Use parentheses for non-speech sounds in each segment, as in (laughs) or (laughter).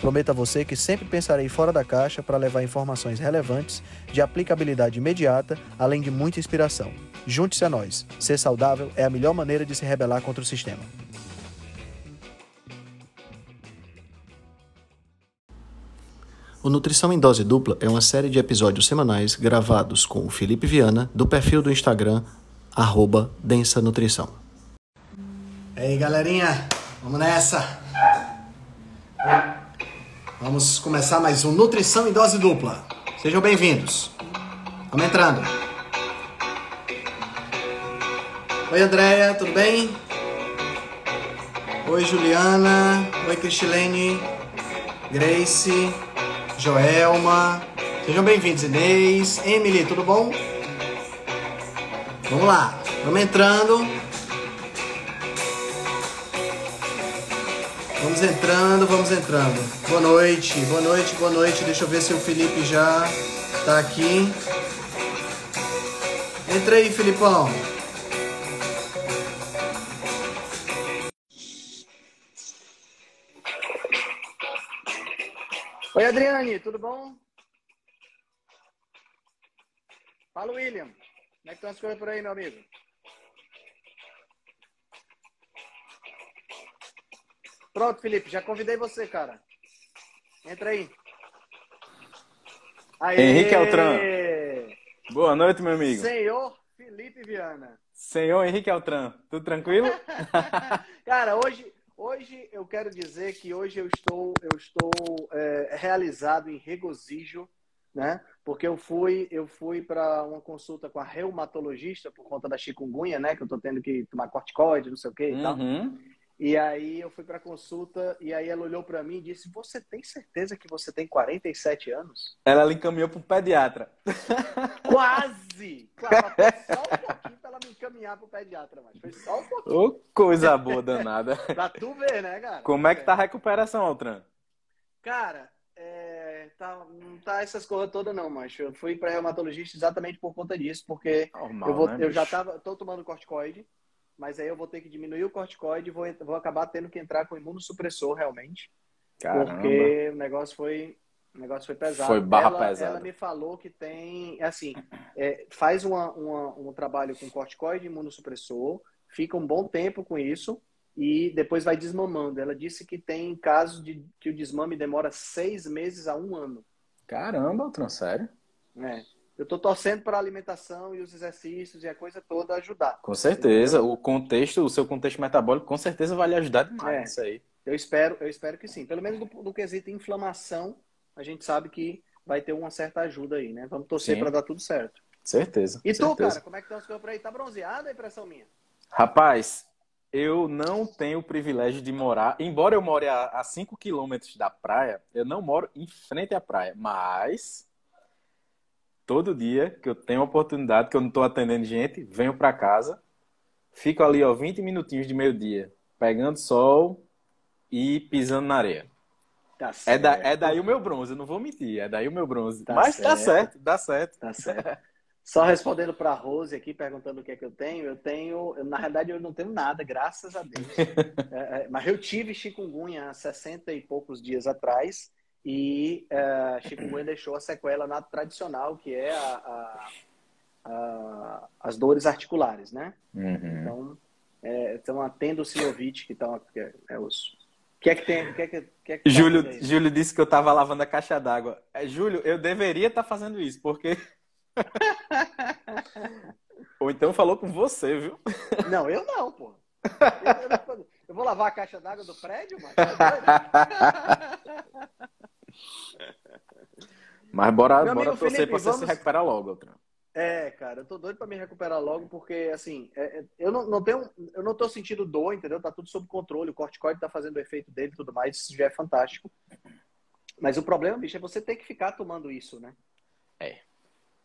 Prometo a você que sempre pensarei fora da caixa para levar informações relevantes, de aplicabilidade imediata, além de muita inspiração. Junte-se a nós. Ser saudável é a melhor maneira de se rebelar contra o sistema. O Nutrição em Dose Dupla é uma série de episódios semanais gravados com o Felipe Viana, do perfil do Instagram, arroba Densa Nutrição. E aí, galerinha, vamos nessa! Vamos começar mais um Nutrição em Dose Dupla. Sejam bem-vindos. Vamos entrando. Oi, Andréia, tudo bem? Oi, Juliana. Oi, Cristilene. Grace. Joelma. Sejam bem-vindos, Inês. Emily, tudo bom? Vamos lá. Vamos entrando. Vamos entrando, vamos entrando. Boa noite, boa noite, boa noite. Deixa eu ver se o Felipe já tá aqui. Entra aí, Filipão. Oi, Adriane, tudo bom? Fala, William. Como é que estão as coisas por aí, meu amigo? Pronto, Felipe, já convidei você, cara. Entra aí. Aê! Henrique Altran. Boa noite, meu amigo. Senhor Felipe Viana. Senhor Henrique Altran, tudo tranquilo? (laughs) (laughs) cara, hoje, hoje eu quero dizer que hoje eu estou, eu estou é, realizado em regozijo, né? Porque eu fui, eu fui para uma consulta com a reumatologista por conta da chikungunya, né? Que eu tô tendo que tomar corticoide, não sei o que e uhum. tal. E aí eu fui para consulta e aí ela olhou para mim e disse: "Você tem certeza que você tem 47 anos?" Ela lhe encaminhou para o pediatra. (laughs) Quase! Claro, foi só um pouquinho para ela me encaminhar para o pediatra, mas foi só um pouquinho. Oh, coisa boa danada. (laughs) pra tu ver, né, cara? Como é que tá a recuperação, Altran? Cara, é, tá, não tá essas coisas todas não, mas eu fui para reumatologista exatamente por conta disso, porque Normal, eu, vou, né, eu já tava, tô tomando corticoide mas aí eu vou ter que diminuir o corticoide e vou, vou acabar tendo que entrar com imunossupressor realmente. Caramba. Porque o negócio foi, o negócio foi pesado. Foi barra ela, pesada. Ela me falou que tem, assim, é, faz uma, uma, um trabalho com corticoide e imunossupressor, fica um bom tempo com isso e depois vai desmamando. Ela disse que tem casos de que o desmame demora seis meses a um ano. Caramba, Altran, sério? É eu estou torcendo para a alimentação e os exercícios e a coisa toda ajudar. Com certeza, o contexto, o seu contexto metabólico com certeza vai lhe ajudar demais é, isso aí. Eu espero, eu espero que sim. Pelo menos do, do quesito inflamação, a gente sabe que vai ter uma certa ajuda aí, né? Vamos torcer para dar tudo certo. Certeza. E tu, certeza. cara, como é que estão coisas por aí? Tá bronzeado a impressão minha? Rapaz, eu não tenho o privilégio de morar, embora eu more a 5 quilômetros da praia, eu não moro em frente à praia, mas todo dia que eu tenho oportunidade, que eu não estou atendendo gente, venho para casa, fico ali, ó, 20 minutinhos de meio-dia, pegando sol e pisando na areia. Tá é, da, é daí o meu bronze, eu não vou mentir, é daí o meu bronze. Tá Mas certo. tá certo, dá certo. Tá certo. Só respondendo para a Rose aqui, perguntando o que é que eu tenho, eu tenho, na realidade eu não tenho nada, graças a Deus. (laughs) é, é, mas eu tive chikungunya há 60 e poucos dias atrás, e uh, chikungunya deixou a sequela na tradicional, que é a, a, a, as dores articulares, né? Uhum. Então, é, estão atendo o Silovit, que estão é, é os o que é que tem? Que é que, que é que Júlio, tá Júlio disse que eu estava lavando a caixa d'água. É, Júlio, eu deveria estar tá fazendo isso, porque. (laughs) Ou então falou com você, viu? Não, eu não, pô. Eu, eu, eu vou lavar a caixa d'água do prédio, mano. (laughs) Mas bora, Meu bora torcer pra você vamos... se recuperar logo, Altran. É, cara, eu tô doido pra me recuperar logo, porque, assim, é, é, eu não, não tenho, eu não tô sentindo dor, entendeu? Tá tudo sob controle, o corticoide tá fazendo o efeito dele e tudo mais, isso já é fantástico. Mas o problema, bicho, é você ter que ficar tomando isso, né? É.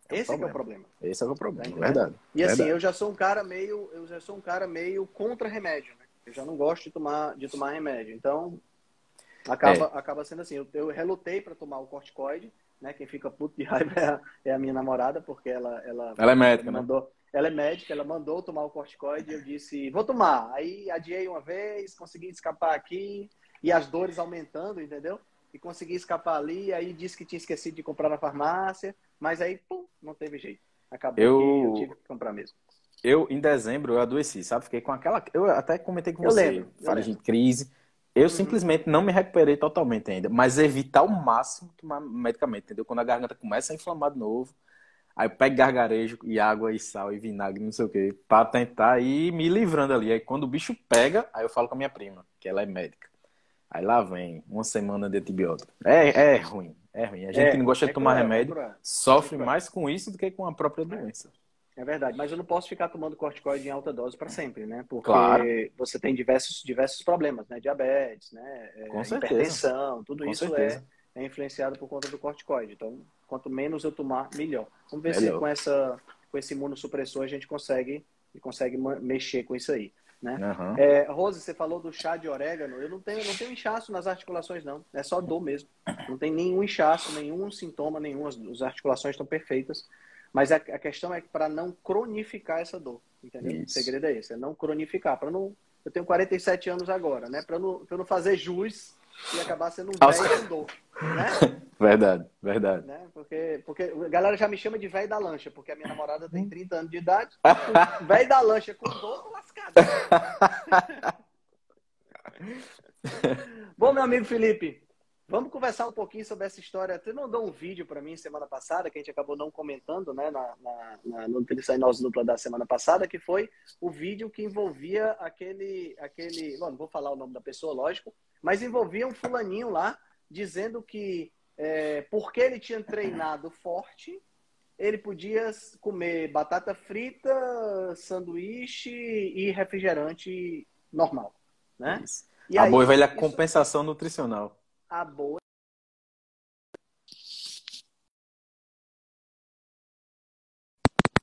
Esse é, o problema. Esse é o problema, tá verdade. E assim, verdade. eu já sou um cara meio, eu já sou um cara meio contra remédio, né? Eu já não gosto de tomar, de tomar remédio. Então, acaba, é. acaba sendo assim. Eu, eu relutei para tomar o corticoide, né? Quem fica puto de (laughs) raiva é a, é a minha namorada, porque ela, ela, ela é médica, ela né? mandou, né? Ela é médica, ela mandou tomar o corticoide e eu disse, vou tomar. Aí adiei uma vez, consegui escapar aqui e as dores aumentando, entendeu? E consegui escapar ali, aí disse que tinha esquecido de comprar na farmácia, mas aí, pum, não teve jeito. Acabou eu... eu tive que comprar mesmo. Eu, em dezembro, eu adoeci, sabe? Fiquei com aquela. Eu até comentei com eu você. Lembro, falei de crise. Eu simplesmente não me recuperei totalmente ainda, mas evitar ao máximo tomar medicamento, entendeu? Quando a garganta começa a inflamar de novo, aí eu pego gargarejo e água e sal e vinagre, não sei o quê, pra tentar ir me livrando ali. Aí quando o bicho pega, aí eu falo com a minha prima, que ela é médica. Aí lá vem uma semana de antibiótico. É, é ruim, é ruim. A gente é, que não gosta é de tomar remédio é sofre mais com isso do que com a própria doença. É verdade, mas eu não posso ficar tomando corticoide em alta dose para sempre, né? Porque claro. você tem diversos, diversos problemas, né? Diabetes, né? É, Com hipertensão, tudo Com isso é, é, influenciado por conta do corticoide. Então, quanto menos eu tomar, melhor. Vamos ver melhor. se com, essa, com esse imunossupressor a gente consegue, consegue mexer com isso aí. Né? Uhum. É, Rose, você falou do chá de orégano. Eu não tenho, não tenho inchaço nas articulações, não. É só dor mesmo. Não tem nenhum inchaço, nenhum sintoma, nenhum. As, as articulações estão perfeitas. Mas a, a questão é para não cronificar essa dor, entendeu? Isso. O segredo é esse, é não cronificar. Para não, eu tenho 47 anos agora, né? Para não, não fazer jus e acabar sendo um velho com dor, né? (laughs) Verdade, verdade. Né? Porque, porque a galera já me chama de velho da lancha, porque a minha namorada tem 30 anos de idade. (laughs) velho da lancha com dor, tô lascado. (laughs) Bom, meu amigo Felipe, Vamos conversar um pouquinho sobre essa história. Você mandou um vídeo para mim semana passada, que a gente acabou não comentando, né, na, na, na Nossa Dupla da semana passada, que foi o vídeo que envolvia aquele, aquele, bom, não vou falar o nome da pessoa, lógico, mas envolvia um fulaninho lá dizendo que é, porque ele tinha treinado forte, ele podia comer batata frita, sanduíche e refrigerante normal, né? E a aí, boa velha isso... compensação nutricional a boa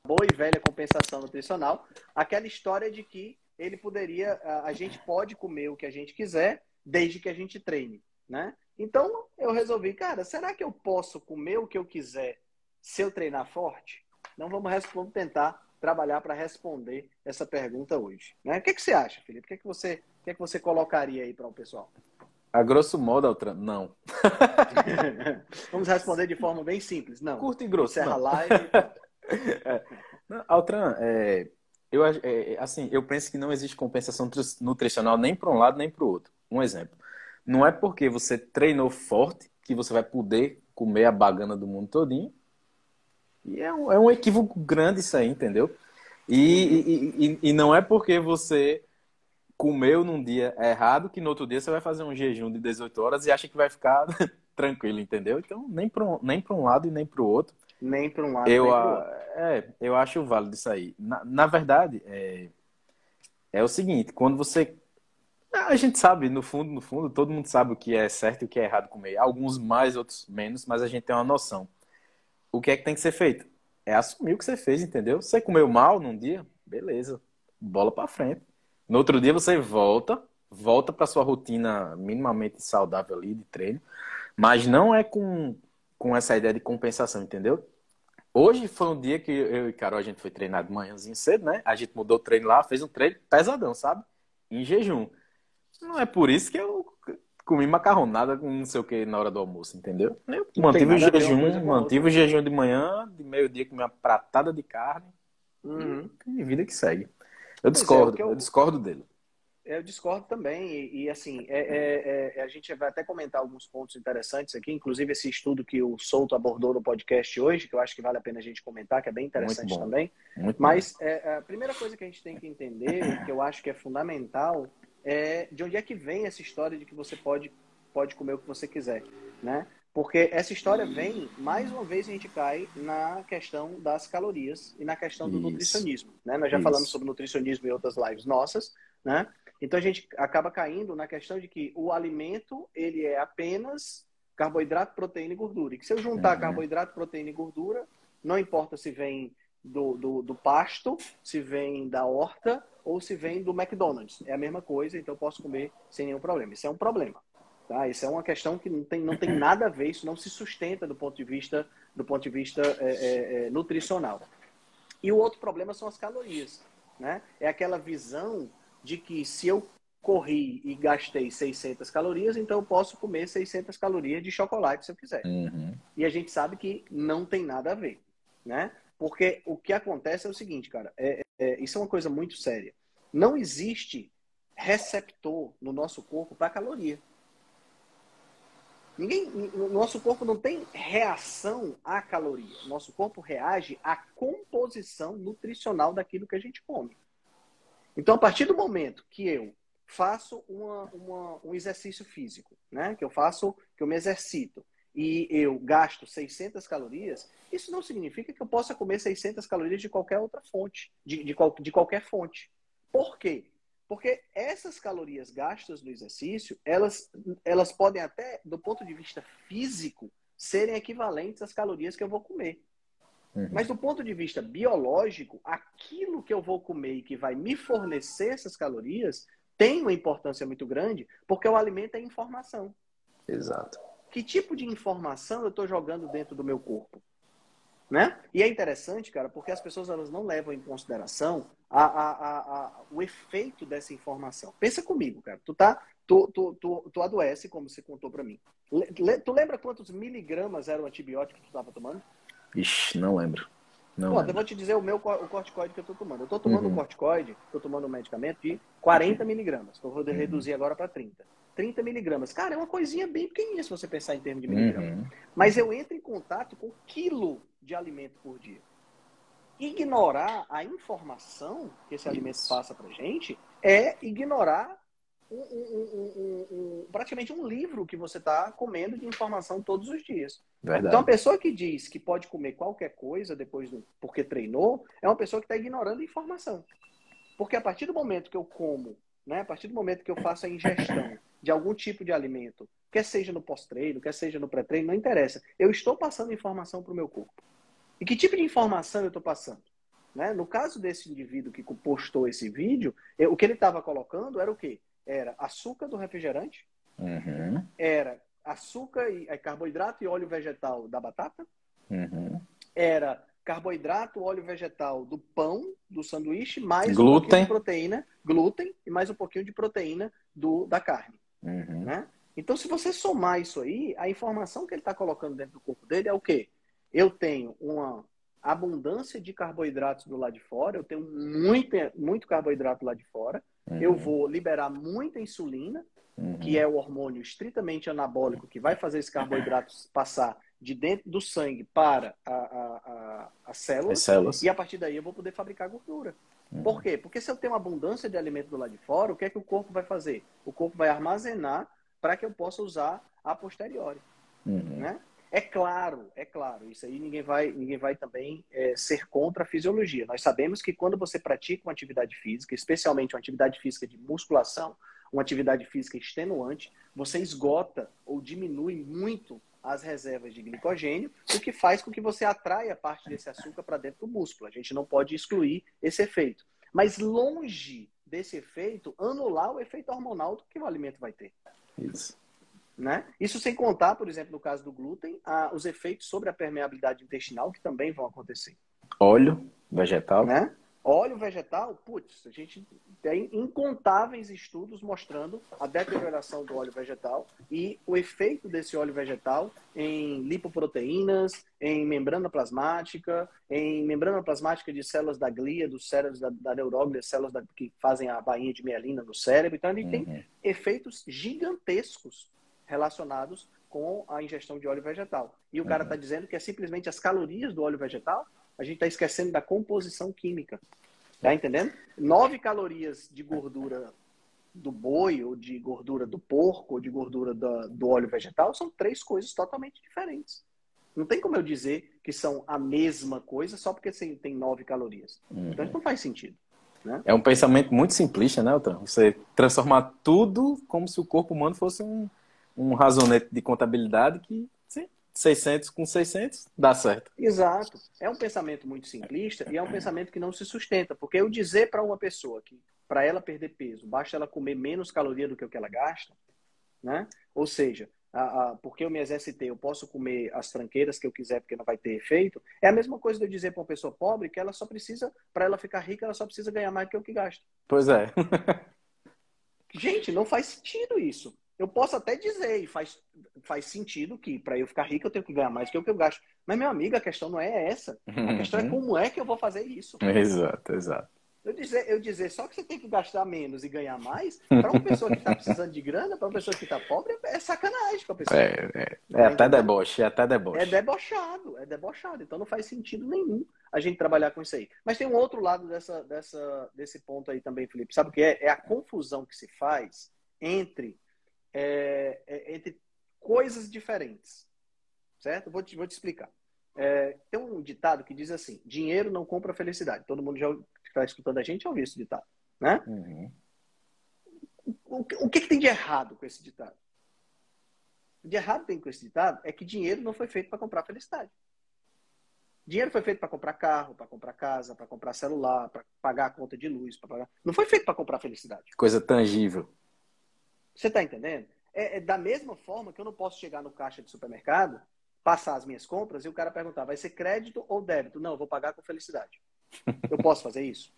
boa e velha compensação nutricional, aquela história de que ele poderia, a gente pode comer o que a gente quiser, desde que a gente treine, né? Então eu resolvi, cara, será que eu posso comer o que eu quiser se eu treinar forte? Não vamos, vamos tentar trabalhar para responder essa pergunta hoje, né? O que, que você acha, Felipe? O que, que você, o que, que você colocaria aí para o pessoal? A grosso modo, Altran, não. (laughs) Vamos responder de forma bem simples. Não. Curto e grosso. Encerra a live. (laughs) é. Altran, é, eu, é, assim, eu penso que não existe compensação nutricional nem para um lado nem para o outro. Um exemplo. Não é porque você treinou forte que você vai poder comer a bagana do mundo todinho. E é um, é um equívoco grande isso aí, entendeu? E, e, e, e não é porque você comeu num dia errado, que no outro dia você vai fazer um jejum de 18 horas e acha que vai ficar (laughs) tranquilo, entendeu? Então, nem para um, nem um lado e nem para o outro. Nem para um lado eu, nem para o outro. É, eu acho válido isso aí. Na, na verdade, é, é o seguinte, quando você... A gente sabe, no fundo, no fundo, todo mundo sabe o que é certo e o que é errado comer. Alguns mais, outros menos, mas a gente tem uma noção. O que é que tem que ser feito? É assumir o que você fez, entendeu? Você comeu mal num dia, beleza. Bola para frente no outro dia você volta, volta para sua rotina minimamente saudável ali de treino, mas não é com, com essa ideia de compensação, entendeu? Hoje foi um dia que eu e Carol a gente foi treinar de manhãzinho cedo, né? A gente mudou o treino lá, fez um treino pesadão, sabe? Em jejum. Não é por isso que eu comi macarronada com não sei o que na hora do almoço, entendeu? Eu mantive o jejum, mantive o jejum de manhã, de meio-dia comi uma pratada de carne. Uhum. E vida que segue. Eu discordo, é, eu, eu, discordo dele. Eu discordo também, e, e assim, é, é, é, a gente vai até comentar alguns pontos interessantes aqui, inclusive esse estudo que o Souto abordou no podcast hoje, que eu acho que vale a pena a gente comentar, que é bem interessante também. Muito Mas é, a primeira coisa que a gente tem que entender, que eu acho que é fundamental, é de onde é que vem essa história de que você pode, pode comer o que você quiser, né? Porque essa história vem, mais uma vez a gente cai na questão das calorias e na questão do Isso. nutricionismo. Né? Nós já Isso. falamos sobre nutricionismo em outras lives nossas, né? Então a gente acaba caindo na questão de que o alimento ele é apenas carboidrato, proteína e gordura. E que se eu juntar uhum. carboidrato, proteína e gordura, Não importa se vem do, do, do, pasto, se vem da horta ou se vem do McDonald's. É a mesma coisa, então eu posso comer sem nenhum problema. Isso é um problema. Tá? Isso é uma questão que não tem, não tem nada a ver, isso não se sustenta do ponto de vista, do ponto de vista é, é, é, nutricional. E o outro problema são as calorias. Né? É aquela visão de que se eu corri e gastei 600 calorias, então eu posso comer 600 calorias de chocolate se eu quiser. Uhum. E a gente sabe que não tem nada a ver, né? Porque o que acontece é o seguinte, cara, é, é, isso é uma coisa muito séria. Não existe receptor no nosso corpo para caloria. Ninguém, nosso corpo não tem reação à caloria. Nosso corpo reage à composição nutricional daquilo que a gente come. Então, a partir do momento que eu faço uma, uma, um exercício físico, né? que eu faço, que eu me exercito, e eu gasto 600 calorias, isso não significa que eu possa comer 600 calorias de qualquer outra fonte, de, de, de qualquer fonte. Por quê? Porque essas calorias gastas no exercício, elas, elas podem até, do ponto de vista físico, serem equivalentes às calorias que eu vou comer. Uhum. Mas do ponto de vista biológico, aquilo que eu vou comer e que vai me fornecer essas calorias tem uma importância muito grande, porque o alimento é informação. Exato. Que tipo de informação eu estou jogando dentro do meu corpo? Né? E é interessante, cara, porque as pessoas elas não levam em consideração a, a, a, o efeito dessa informação. Pensa comigo, cara. Tu tá, tu, tu, tu, tu adoece, como você contou para mim. Le, tu lembra quantos miligramas era o antibiótico que tu estava tomando? Ixi, não lembro. Não Pô, eu vou te dizer o meu o corticoide que eu tô tomando. Eu tô tomando uhum. um corticoide, tô tomando um medicamento de 40 miligramas. Eu vou uhum. reduzir agora para 30. 30 miligramas. Cara, é uma coisinha bem pequenininha se você pensar em termos de miligramas. Uhum. Mas eu entro em contato com quilo de alimento por dia. Ignorar a informação que esse alimento passa pra gente é ignorar um, um, um, praticamente um livro que você está comendo de informação todos os dias. Verdade. Então, a pessoa que diz que pode comer qualquer coisa depois do, porque treinou, é uma pessoa que está ignorando informação. Porque a partir do momento que eu como, né, a partir do momento que eu faço a ingestão de algum tipo de alimento, quer seja no pós-treino, quer seja no pré-treino, não interessa. Eu estou passando informação para o meu corpo. E que tipo de informação eu estou passando? Né? No caso desse indivíduo que postou esse vídeo, o que ele estava colocando era o quê? Era açúcar do refrigerante, uhum. era açúcar e carboidrato e óleo vegetal da batata, uhum. era carboidrato, óleo vegetal do pão, do sanduíche, mais glúten. um pouquinho de proteína, glúten e mais um pouquinho de proteína do, da carne. Uhum. Né? Então, se você somar isso aí, a informação que ele está colocando dentro do corpo dele é o quê? Eu tenho uma abundância de carboidratos do lado de fora, eu tenho muito, muito carboidrato lá de fora, uhum. eu vou liberar muita insulina, uhum. que é o hormônio estritamente anabólico que vai fazer esses carboidratos (clears throat) passar de dentro do sangue para a, a, a, a célula, células, e a partir daí eu vou poder fabricar gordura. Uhum. Por quê? Porque se eu tenho uma abundância de alimento do lado de fora, o que é que o corpo vai fazer? O corpo vai armazenar para que eu possa usar a posteriori. Uhum. Né? É claro, é claro, isso aí ninguém vai, ninguém vai também é, ser contra a fisiologia. Nós sabemos que quando você pratica uma atividade física, especialmente uma atividade física de musculação, uma atividade física extenuante, você esgota ou diminui muito as reservas de glicogênio, o que faz com que você atraia parte desse açúcar para dentro do músculo. A gente não pode excluir esse efeito. Mas longe desse efeito, anular o efeito hormonal que o alimento vai ter. Isso. Né? Isso sem contar, por exemplo, no caso do glúten, a, os efeitos sobre a permeabilidade intestinal que também vão acontecer. Óleo vegetal. Né? Óleo vegetal, putz, a gente tem incontáveis estudos mostrando a deterioração do óleo vegetal e o efeito desse óleo vegetal em lipoproteínas, em membrana plasmática, em membrana plasmática de células da glia, dos cérebros da, da neuróglia, células da, que fazem a bainha de mielina no cérebro. Então, a gente uhum. tem efeitos gigantescos relacionados com a ingestão de óleo vegetal. E o cara está uhum. dizendo que é simplesmente as calorias do óleo vegetal a gente está esquecendo da composição química. Tá entendendo? 9 calorias de gordura do boi, ou de gordura do porco, ou de gordura do, do óleo vegetal, são três coisas totalmente diferentes. Não tem como eu dizer que são a mesma coisa só porque tem nove calorias. Uhum. Então isso não faz sentido. Né? É um pensamento muito simplista, né, Otran? Você transformar tudo como se o corpo humano fosse um, um razonete de contabilidade que 600 com 600, dá certo. Exato. É um pensamento muito simplista e é um pensamento que não se sustenta. Porque eu dizer para uma pessoa que para ela perder peso, basta ela comer menos caloria do que o que ela gasta, né? Ou seja, a, a, porque eu me exercitei, eu posso comer as tranqueiras que eu quiser porque não vai ter efeito. É a mesma coisa de eu dizer para uma pessoa pobre que ela só precisa, para ela ficar rica, ela só precisa ganhar mais do que o que gasta. Pois é. (laughs) Gente, não faz sentido isso. Eu posso até dizer, e faz, faz sentido que para eu ficar rico eu tenho que ganhar mais do que o que eu gasto. Mas, meu amigo, a questão não é essa. A questão é uhum. como é que eu vou fazer isso. Exato, exato. Eu dizer, eu dizer só que você tem que gastar menos e ganhar mais, (laughs) para uma pessoa que está precisando de grana, para uma pessoa que está pobre, é sacanagem com a pessoa. É, é, é até deboche, é até deboche. É debochado, é debochado. Então não faz sentido nenhum a gente trabalhar com isso aí. Mas tem um outro lado dessa, dessa, desse ponto aí também, Felipe. Sabe o que é? É a confusão que se faz entre, é, é, entre coisas diferentes. Certo? Vou te, vou te explicar. É, tem um ditado que diz assim: dinheiro não compra felicidade. Todo mundo já está escutando a gente já ouviu esse ditado, né? Uhum. O, o que, que, tem de errado com esse ditado? O de errado tem com esse ditado é que dinheiro não foi feito para comprar felicidade. Dinheiro foi feito para comprar carro, para comprar casa, para comprar celular, para pagar a conta de luz, para pagar. Não foi feito para comprar felicidade. Coisa tangível. Você está entendendo? É, é, da mesma forma que eu não posso chegar no caixa de supermercado, passar as minhas compras e o cara perguntar, vai ser crédito ou débito? Não, eu vou pagar com felicidade. (laughs) Eu posso fazer isso?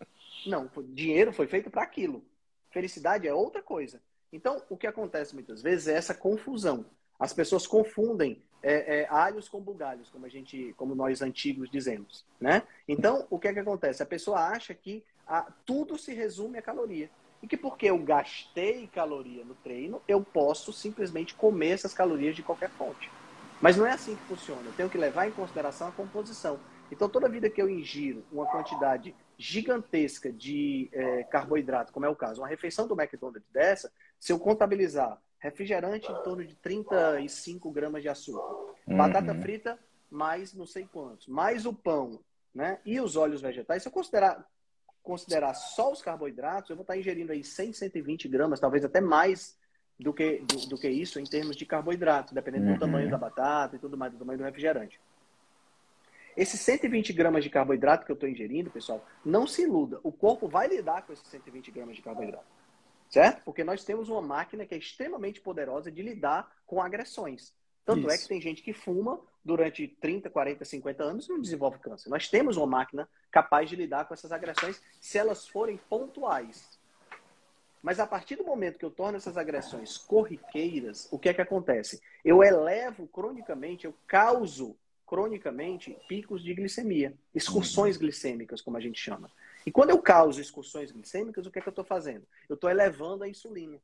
Não, dinheiro foi feito para aquilo. Felicidade é outra coisa. Então, o que acontece muitas vezes é essa confusão. As pessoas confundem é, é, alhos com bugalhos, como a gente, como nós antigos dizemos, né? Então, o que é que acontece? A pessoa acha que a, tudo se resume a caloria e que porque eu gastei caloria no treino, eu posso simplesmente comer essas calorias de qualquer fonte. Mas não é assim que funciona. Eu tenho que levar em consideração a composição. Então, toda vida que eu ingiro uma quantidade gigantesca de é, carboidrato, como é o caso, uma refeição do McDonald's dessa, se eu contabilizar refrigerante em torno de 35 gramas de açúcar, uhum. batata frita mais não sei quantos, mais o pão, né? E os óleos vegetais, se eu considerar considerar só os carboidratos, eu vou estar ingerindo aí 100, 120 gramas, talvez até mais do que, do, do que isso em termos de carboidrato, dependendo uhum. do tamanho da batata e tudo mais, do tamanho do refrigerante. Esses 120 gramas de carboidrato que eu estou ingerindo, pessoal, não se iluda. O corpo vai lidar com esses 120 gramas de carboidrato. Certo? Porque nós temos uma máquina que é extremamente poderosa de lidar com agressões. Tanto Isso. é que tem gente que fuma durante 30, 40, 50 anos e não desenvolve câncer. Nós temos uma máquina capaz de lidar com essas agressões se elas forem pontuais. Mas a partir do momento que eu torno essas agressões corriqueiras, o que é que acontece? Eu elevo cronicamente, eu causo cronicamente picos de glicemia, excursões uhum. glicêmicas, como a gente chama. E quando eu causo excursões glicêmicas, o que é que eu estou fazendo? Eu estou elevando a insulina.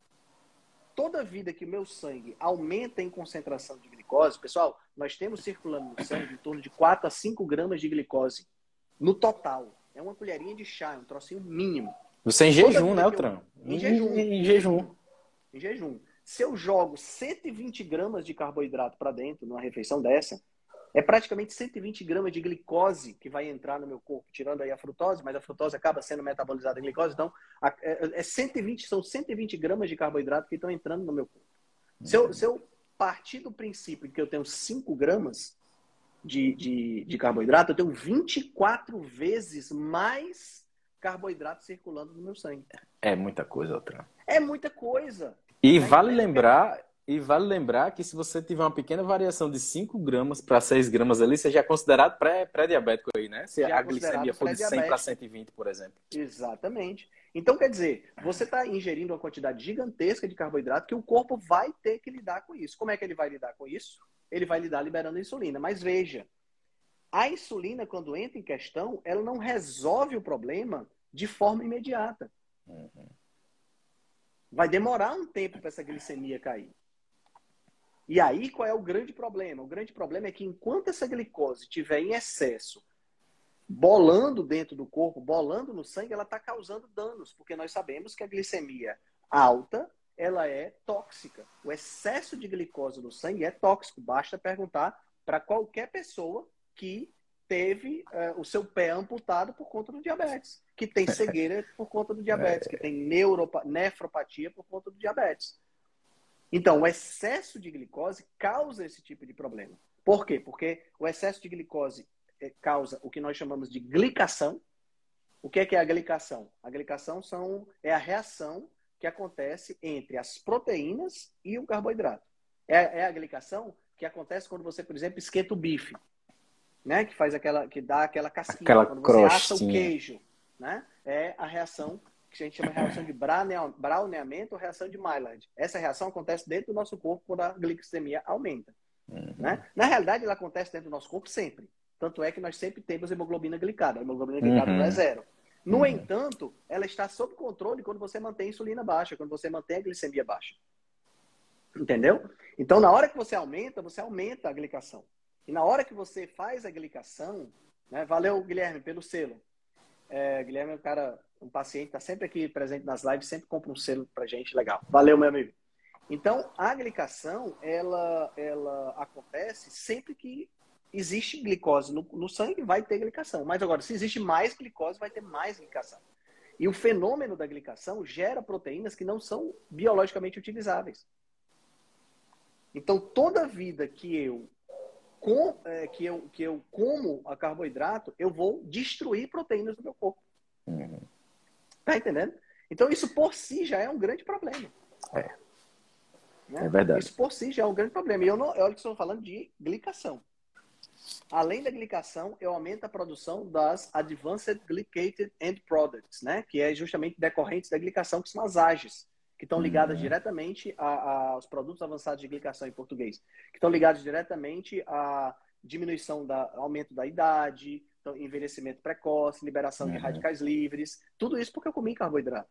Toda vida que o meu sangue aumenta em concentração de glicose, pessoal, nós temos circulando no sangue em torno de 4 a 5 gramas de glicose no total. É uma colherinha de chá, é um trocinho mínimo. Você é em jejum, né, Altran? Em jejum. Em jejum. Em jejum. Se eu jogo 120 gramas de carboidrato para dentro numa refeição dessa, é praticamente 120 gramas de glicose que vai entrar no meu corpo, tirando aí a frutose, mas a frutose acaba sendo metabolizada em glicose, então é 120, é são 120 gramas de carboidrato que estão entrando no meu corpo. Se eu, se eu partir do princípio que eu tenho 5 gramas de, de, de carboidrato, eu tenho 24 vezes mais carboidrato circulando no meu sangue. É muita coisa, outra. É muita coisa. E vale lembrar, e vale lembrar que se você tiver uma pequena variação de 5 gramas para 6 gramas ali, você já é considerado pré-diabético pré aí, né? Se já é a glicemia for de 100 para 120, por exemplo. Exatamente. Então, quer dizer, você está ingerindo uma quantidade gigantesca de carboidrato que o corpo vai ter que lidar com isso. Como é que ele vai lidar com isso? Ele vai lidar liberando insulina. Mas veja, a insulina, quando entra em questão, ela não resolve o problema de forma imediata. Uhum. Vai demorar um tempo para essa glicemia cair. E aí, qual é o grande problema? O grande problema é que enquanto essa glicose estiver em excesso, bolando dentro do corpo, bolando no sangue, ela está causando danos, porque nós sabemos que a glicemia alta, ela é tóxica. O excesso de glicose no sangue é tóxico. Basta perguntar para qualquer pessoa que teve uh, o seu pé amputado por conta do diabetes, que tem (laughs) cegueira por conta do diabetes, que tem neuropa nefropatia por conta do diabetes. Então, o excesso de glicose causa esse tipo de problema. Por quê? Porque o excesso de glicose eh, causa o que nós chamamos de glicação. O que é, que é a glicação? A glicação são, é a reação que acontece entre as proteínas e o carboidrato. É, é a glicação que acontece quando você, por exemplo, esquenta o bife, né? Que faz aquela, que dá aquela casquinha, aquela quando crostinha. você assa o queijo, né? É a reação que a gente chama de reação de browneamento ou reação de Maillard. Essa reação acontece dentro do nosso corpo quando a glicemia aumenta. Uhum. Né? Na realidade, ela acontece dentro do nosso corpo sempre. Tanto é que nós sempre temos hemoglobina glicada. A hemoglobina glicada uhum. não é zero. No uhum. entanto, ela está sob controle quando você mantém a insulina baixa, quando você mantém a glicemia baixa. Entendeu? Então, na hora que você aumenta, você aumenta a glicação. E na hora que você faz a glicação, né? valeu, Guilherme, pelo selo. É, Guilherme é um cara, um paciente, está sempre aqui presente nas lives, sempre compra um selo pra gente, legal. Valeu, meu amigo. Então, a glicação, ela, ela acontece sempre que existe glicose no, no sangue, vai ter glicação. Mas agora, se existe mais glicose, vai ter mais glicação. E o fenômeno da glicação gera proteínas que não são biologicamente utilizáveis. Então, toda vida que eu, com, é, que eu, que eu como a carboidrato, eu vou destruir proteínas do meu corpo. Uhum. Tá entendendo? Então, isso por si já é um grande problema. É. Né? É verdade. Isso por si já é um grande problema. E eu não, olha que estou falando de glicação. Além da glicação, eu aumento a produção das Advanced Glycated End Products, né? que é justamente decorrentes da glicação, que são as AGEs, que estão ligadas uhum. diretamente a, a, aos produtos avançados de glicação em português, que estão ligados diretamente à diminuição da aumento da idade, então, envelhecimento precoce, liberação uhum. de radicais livres, tudo isso porque eu comi carboidrato.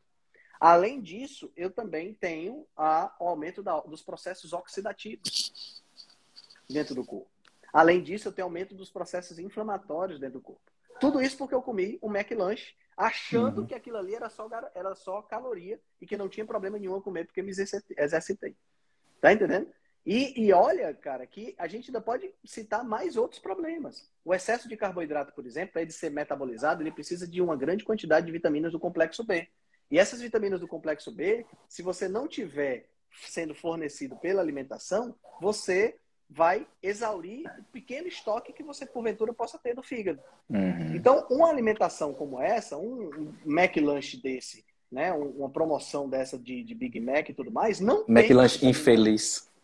Além disso, eu também tenho a, o aumento da, dos processos oxidativos dentro do corpo. Além disso, eu tenho aumento dos processos inflamatórios dentro do corpo. Tudo isso porque eu comi um McLanche achando uhum. que aquilo ali era só, era só caloria e que não tinha problema nenhum a comer porque me exercitei. Tá entendendo? E, e, olha, cara, que a gente ainda pode citar mais outros problemas. O excesso de carboidrato, por exemplo, para ele ser metabolizado, ele precisa de uma grande quantidade de vitaminas do complexo B. E essas vitaminas do complexo B, se você não tiver sendo fornecido pela alimentação, você vai exaurir o pequeno estoque que você porventura possa ter no fígado. Uhum. Então, uma alimentação como essa, um, McLanche desse, né, uma promoção dessa de, de Big Mac e tudo mais, não McLanche tem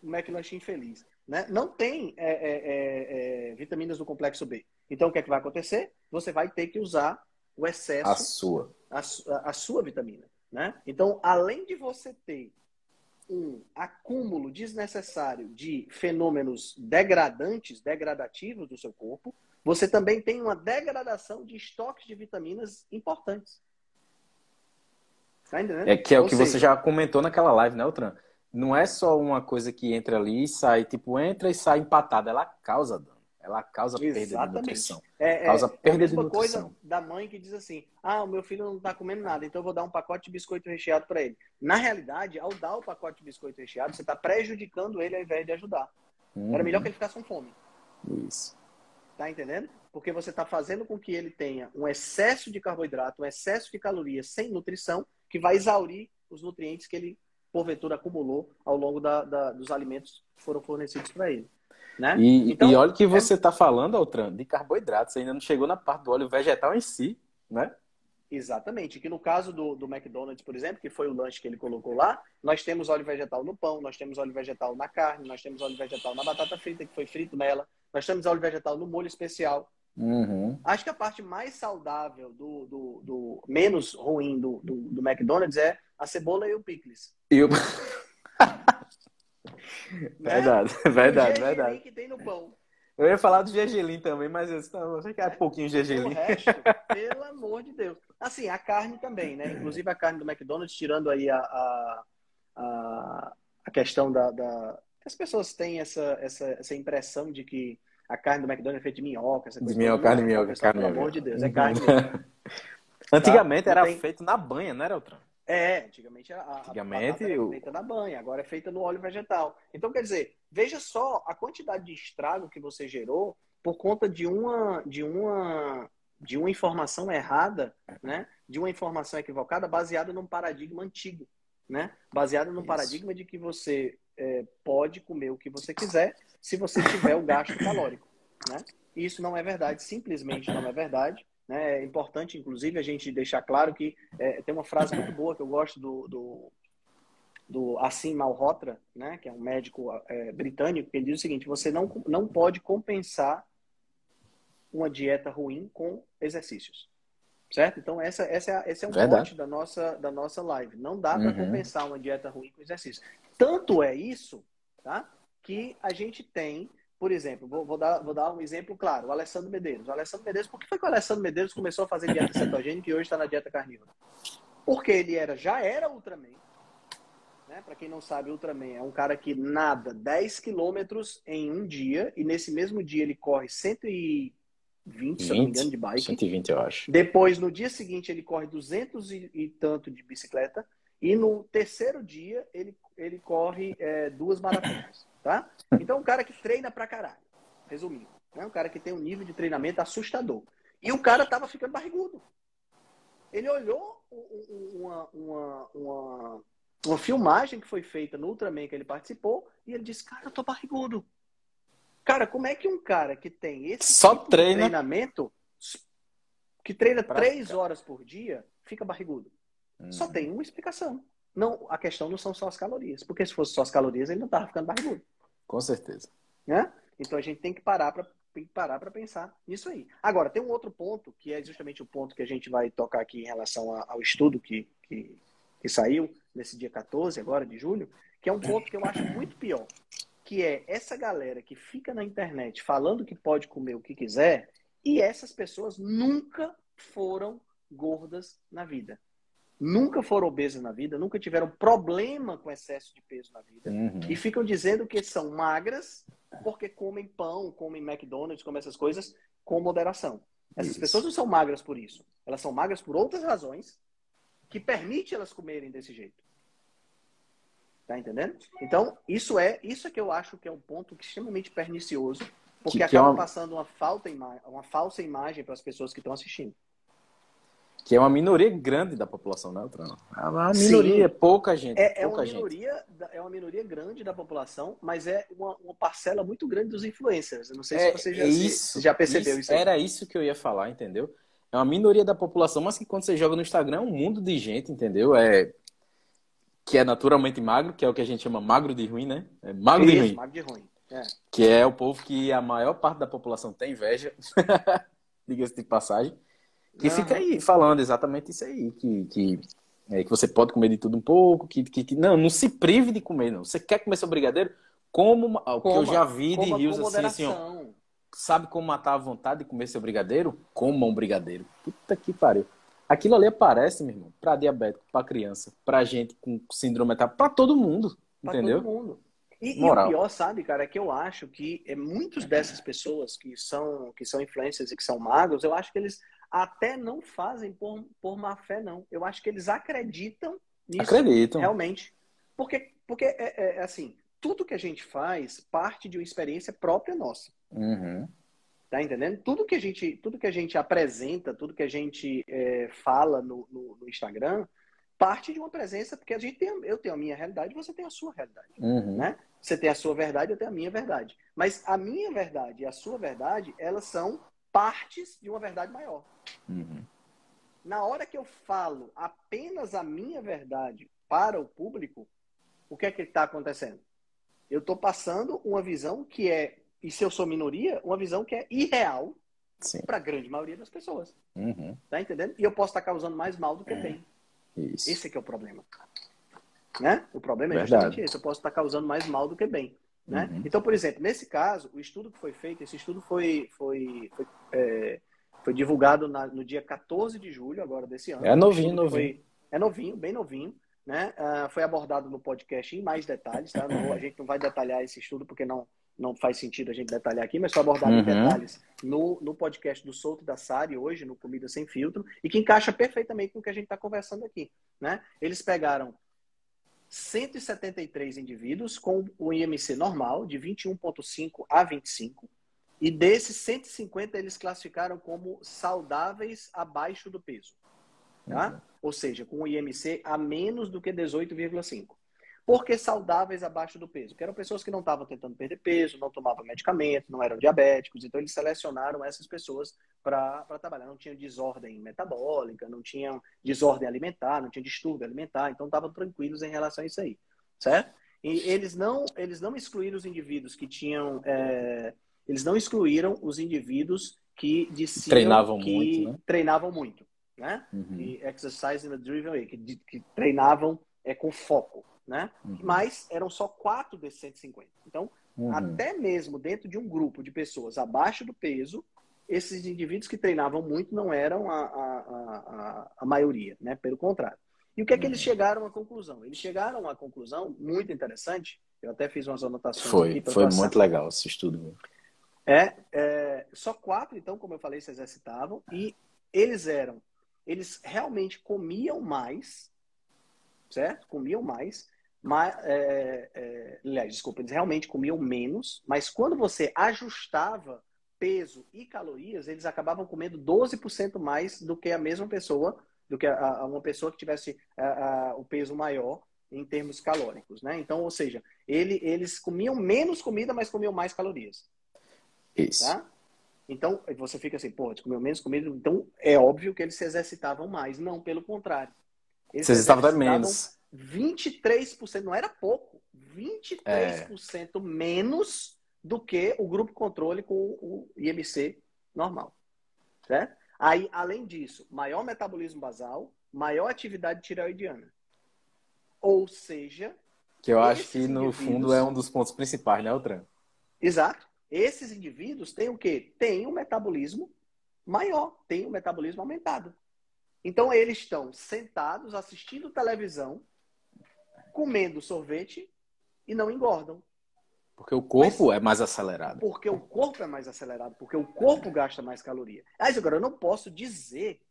infeliz. McLanche infeliz, né? Não tem é, é, é, é, vitaminas do complexo B. Então, o que é que vai acontecer? Você vai ter que usar o excesso a sua a, a sua vitamina, né? Então, além de você ter um acúmulo desnecessário de fenômenos degradantes, degradativos do seu corpo, você também tem uma degradação de estoques de vitaminas importantes. Tá entendendo? É que é Ou o que seja, você já comentou naquela live, né, Altran? Não é só uma coisa que entra ali e sai, tipo, entra e sai empatada, ela causa dano. Ela causa Exatamente. perda de nutrição. É, causa é, perda é a mesma de nutrição. coisa da mãe que diz assim: ah, o meu filho não está comendo nada, então eu vou dar um pacote de biscoito recheado para ele. Na realidade, ao dar o pacote de biscoito recheado, você está prejudicando ele ao invés de ajudar. Uhum. Era melhor que ele ficasse com fome. Isso. Tá entendendo? Porque você está fazendo com que ele tenha um excesso de carboidrato, um excesso de calorias sem nutrição, que vai exaurir os nutrientes que ele, porventura, acumulou ao longo da, da, dos alimentos que foram fornecidos para ele. Né? E, então, e olha que você está é... falando, Altran, de carboidratos, ainda não chegou na parte do óleo vegetal em si, né? Exatamente. Que no caso do, do McDonald's, por exemplo, que foi o lanche que ele colocou lá, nós temos óleo vegetal no pão, nós temos óleo vegetal na carne, nós temos óleo vegetal na batata frita, que foi frito nela, nós temos óleo vegetal no molho especial. Uhum. Acho que a parte mais saudável, do, do, do menos ruim do, do, do, McDonald's é a cebola e o picles. E o... Verdade, (laughs) né? verdade, o verdade. que tem no pão. Eu ia falar do gergelim também, mas eu sei que é pouquinho gergelim. O resto, (laughs) pelo amor de Deus. Assim, a carne também, né? Inclusive a carne do McDonald's, tirando aí a, a, a, a questão da, da... As pessoas têm essa, essa, essa impressão de que a carne do McDonald's é feita de minhoca. Essa coisa de minhoca, carne de minhoca. Carne pelo amor de Deus, é carne (laughs) Antigamente tá? era tem... feito na banha, não era, Altran? É, antigamente a, antigamente, a era feita na banha, agora é feita no óleo vegetal. Então, quer dizer, veja só a quantidade de estrago que você gerou por conta de uma, de uma, de uma informação errada, né? De uma informação equivocada baseada num paradigma antigo, né? Baseada num Isso. paradigma de que você é, pode comer o que você quiser se você tiver o gasto calórico, né? Isso não é verdade, simplesmente não é verdade. Né? É importante, inclusive, a gente deixar claro que é, tem uma frase muito boa que eu gosto do, do, do Assim Malhotra, né? que é um médico é, britânico, que ele diz o seguinte: você não, não pode compensar uma dieta ruim com exercícios. Certo? Então, essa, essa é, esse é um ponto da nossa, da nossa live. Não dá para uhum. compensar uma dieta ruim com exercício. Tanto é isso tá? que a gente tem, por exemplo, vou, vou, dar, vou dar um exemplo claro: o Alessandro Medeiros. O Alessandro Medeiros, por que foi que o Alessandro Medeiros começou a fazer dieta cetogênica e hoje está na dieta carnívora? Porque ele era, já era Ultraman. Né? Para quem não sabe, Ultraman é um cara que nada 10 quilômetros em um dia e nesse mesmo dia ele corre 100 20, 20, se não me engano, de bike. 120, eu acho. Depois, no dia seguinte, ele corre 200 e, e tanto de bicicleta. E no terceiro dia, ele, ele corre é, duas maratonas, tá? Então, um cara que treina pra caralho, resumindo. Né? Um cara que tem um nível de treinamento assustador. E o cara tava ficando barrigudo. Ele olhou uma, uma, uma, uma filmagem que foi feita no Ultraman que ele participou e ele disse, cara, eu tô barrigudo. Cara, como é que um cara que tem esse Só tipo treina... treinamento, que treina três horas por dia, fica barrigudo? Hum. Só tem uma explicação. Não, a questão não são só as calorias. Porque se fosse só as calorias, ele não tava ficando barrigudo. Com certeza. Né? Então a gente tem que parar para parar para pensar nisso aí. Agora, tem um outro ponto, que é justamente o ponto que a gente vai tocar aqui em relação ao estudo que, que, que saiu nesse dia 14 agora de julho, que é um ponto que eu acho muito pior que é essa galera que fica na internet falando que pode comer o que quiser, e essas pessoas nunca foram gordas na vida. Nunca foram obesas na vida, nunca tiveram problema com excesso de peso na vida. Uhum. E ficam dizendo que são magras porque comem pão, comem McDonald's, comem essas coisas com moderação. Essas isso. pessoas não são magras por isso. Elas são magras por outras razões que permitem elas comerem desse jeito. Tá entendendo? Então, isso é isso é que eu acho que é um ponto extremamente pernicioso, porque que, que acaba é uma... passando uma, falta uma falsa imagem para as pessoas que estão assistindo. Que é uma minoria grande da população, né, Trano? É uma minoria, Sim. pouca gente. É, é pouca uma minoria, gente. é uma minoria grande da população, mas é uma, uma parcela muito grande dos influencers. Eu não sei é, se você já, isso, já percebeu isso. isso era isso que eu ia falar, entendeu? É uma minoria da população, mas que quando você joga no Instagram é um mundo de gente, entendeu? É que é naturalmente magro, que é o que a gente chama magro de ruim, né? É magro isso, de ruim. Magro de ruim. É. Que é o povo que a maior parte da população tem inveja, (laughs) diga-se de passagem, que uhum. fica aí falando exatamente isso aí, que, que, é, que você pode comer de tudo um pouco, que, que, que, não, não se prive de comer, não. Você quer comer seu brigadeiro? Como o que eu já vi de rios assim, assim, ó, sabe como matar a vontade de comer seu brigadeiro? Coma um brigadeiro. Puta que pariu. Aquilo ali aparece, meu irmão, para diabético, para criança, para gente com síndrome metabólica, para todo mundo, pra entendeu? Todo mundo. E, e, o pior, sabe, cara, é que eu acho que é, muitas dessas pessoas que são que são influencers e que são magos, eu acho que eles até não fazem por, por má fé, não. Eu acho que eles acreditam nisso. Acreditam. Realmente. Porque, porque é, é, é assim, tudo que a gente faz parte de uma experiência própria nossa. Uhum. Tá entendendo? Tudo que a gente, tudo que a gente apresenta, tudo que a gente é, fala no, no, no, Instagram, parte de uma presença, porque a gente tem, eu tenho a minha realidade, você tem a sua realidade, uhum. né? Você tem a sua verdade, eu tenho a minha verdade. Mas a minha verdade e a sua verdade, elas são partes de uma verdade maior. Uhum. Na hora que eu falo apenas a minha verdade para o público, o que é que está acontecendo? Eu estou passando uma visão que é e se eu sou minoria, uma visão que é irreal para a grande maioria das pessoas. Uhum. Tá entendendo? E eu posso estar causando mais mal do que é. bem. Isso. Esse é que é o problema. Né? O problema é Verdade. justamente esse. Eu posso estar causando mais mal do que bem. Né? Uhum. Então, por exemplo, nesse caso, o estudo que foi feito, esse estudo foi, foi, foi, é, foi divulgado na, no dia 14 de julho agora desse ano. É novinho, novinho. Foi, é novinho, bem novinho. Né? Uh, foi abordado no podcast em mais detalhes. Tá? Não, a gente não vai detalhar esse estudo porque não, não faz sentido a gente detalhar aqui, mas foi abordado uhum. em detalhes no, no podcast do Souto da Sari, hoje, no Comida Sem Filtro, e que encaixa perfeitamente com o que a gente está conversando aqui. Né? Eles pegaram 173 indivíduos com o IMC normal, de 21,5 a 25, e desses 150 eles classificaram como saudáveis abaixo do peso. Tá? Uhum. Ou seja, com o IMC a menos do que 18,5. Porque saudáveis abaixo do peso, que eram pessoas que não estavam tentando perder peso, não tomavam medicamento, não eram diabéticos, então eles selecionaram essas pessoas para trabalhar. Não tinham desordem metabólica, não tinham desordem alimentar, não tinham distúrbio alimentar, então estavam tranquilos em relação a isso aí, certo? E eles não, eles não excluíram os indivíduos que tinham, é, eles não excluíram os indivíduos que diziam treinavam que muito, né? treinavam muito, né? Uhum. E exercise in a driven way, que, que treinavam é, com foco, né? Uhum. Mas eram só quatro desses 150. Então, Uhum. até mesmo dentro de um grupo de pessoas abaixo do peso, esses indivíduos que treinavam muito não eram a, a, a, a maioria, né? Pelo contrário. E o que é que eles chegaram à conclusão? Eles chegaram à conclusão muito interessante. Eu até fiz umas anotações aqui Foi, para foi passar. muito legal esse estudo. É, é, só quatro, então, como eu falei, se exercitavam e eles eram, eles realmente comiam mais, certo? Comiam mais, mas, é, é, aliás, desculpa, eles realmente comiam menos, mas quando você ajustava peso e calorias, eles acabavam comendo 12% mais do que a mesma pessoa, do que a, a uma pessoa que tivesse a, a, o peso maior em termos calóricos, né? Então, ou seja, ele, eles comiam menos comida, mas comiam mais calorias. Isso. Tá? Então, você fica assim, pô, eles comiam menos comida, então é óbvio que eles se exercitavam mais. Não, pelo contrário. Eles se exercitavam menos. 23%, não era pouco, 23% menos do que o grupo controle com o IMC normal. Certo? Aí, além disso, maior metabolismo basal, maior atividade tireoidiana. Ou seja, Que eu acho que no fundo é um dos pontos principais, né, Altran? Exato. Esses indivíduos têm o quê? Têm um metabolismo maior, têm um metabolismo aumentado. Então, eles estão sentados, assistindo televisão, comendo sorvete e não engordam. Porque o corpo é mais acelerado. Porque o corpo é mais acelerado, porque o corpo gasta mais caloria. Mas agora, eu não posso dizer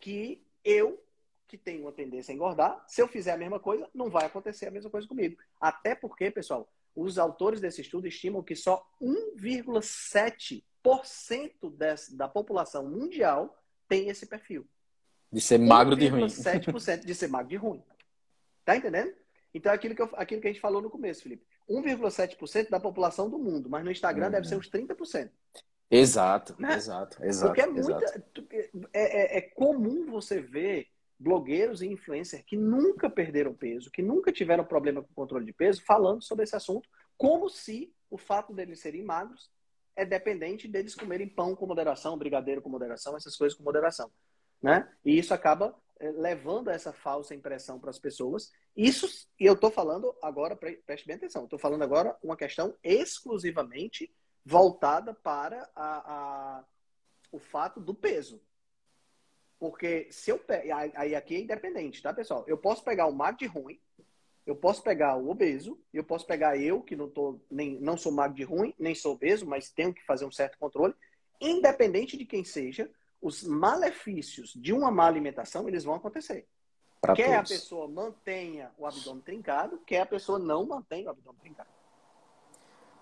que eu, que tenho uma tendência a engordar, se eu fizer a mesma coisa, não vai acontecer a mesma coisa comigo. Até porque, pessoal, os autores desse estudo estimam que só 1,7% des- da população mundial tem esse perfil. De ser magro de ruim. 1,7% de ser magro de ruim. Tá entendendo? Então, é aquilo que, eu- aquilo que a gente falou no começo, Felipe. 1,7% da população do mundo, mas no Instagram Uhum. deve ser uns 30%. Exato, Né? exato, exato. Porque é, exato. muita, é, é- é comum você ver blogueiros e influencers que nunca perderam peso, que nunca tiveram problema com controle de peso, falando sobre esse assunto, como se o fato deles serem magros é dependente deles comerem pão com moderação, brigadeiro com moderação, essas coisas com moderação. Né? E isso acaba eh, levando essa falsa impressão para as pessoas. Isso, e eu estou falando agora, pre- preste bem atenção, estou falando agora uma questão exclusivamente voltada para a, a- o fato do peso. Porque se eu pego. Aí aqui é independente, tá, pessoal? Eu posso pegar o magro de ruim, eu posso pegar o obeso, eu posso pegar eu, que não, tô, nem, não sou magro de ruim, nem sou obeso, mas tenho que fazer um certo controle. Independente de quem seja, os malefícios de uma má alimentação, eles vão acontecer. Pra quer a todos. pessoa mantenha o abdômen trincado, quer a pessoa não mantenha o abdômen trincado.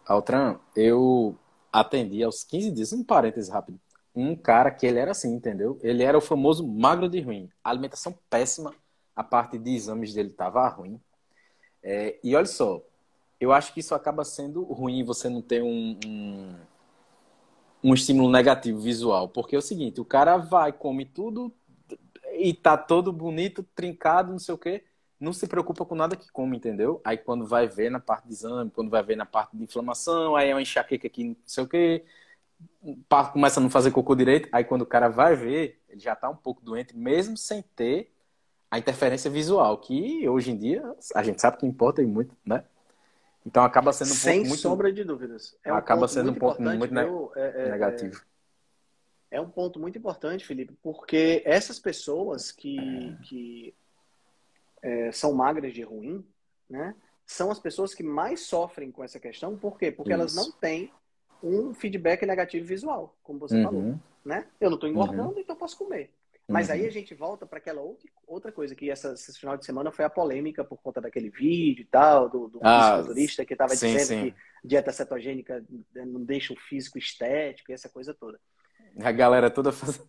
Altran, eu atendi aos 15 dias, um parêntese rápido, um cara que ele era assim, entendeu? Ele era o famoso magro de ruim. Alimentação péssima, a parte de exames dele tava ruim. É, e olha só, eu acho que isso acaba sendo ruim você não ter um, um, um estímulo negativo visual. Porque é o seguinte, o cara vai, come tudo e tá todo bonito, trincado, não sei o quê não se preocupa com nada que come, entendeu? Aí quando vai ver na parte de exame, quando vai ver na parte de inflamação, aí é uma enxaqueca aqui, não sei o quê, começa a não fazer cocô direito, aí quando o cara vai ver, ele já tá um pouco doente, mesmo sem ter a interferência visual, que hoje em dia a gente sabe que importa e muito, né? Então acaba sendo um Sem ponto muito sombra de dúvidas. É um Acaba sendo um ponto muito viu? É- é- negativo. É um ponto muito importante, Felipe, porque essas pessoas que, que é, são magras de ruim, né, são as pessoas que mais sofrem com essa questão. Por quê? Porque elas Isso. não têm um feedback negativo visual, como você falou. Uhum, Né? Eu não estou engordando, então eu posso comer. Mas uhum. aí a gente volta para aquela outra, outra coisa, que essa, esse final de semana foi a polêmica por conta daquele vídeo e tal, do, do Ah, fisiculturista que estava dizendo sim. que dieta cetogênica não deixa o físico estético e essa coisa toda. A galera toda fazendo.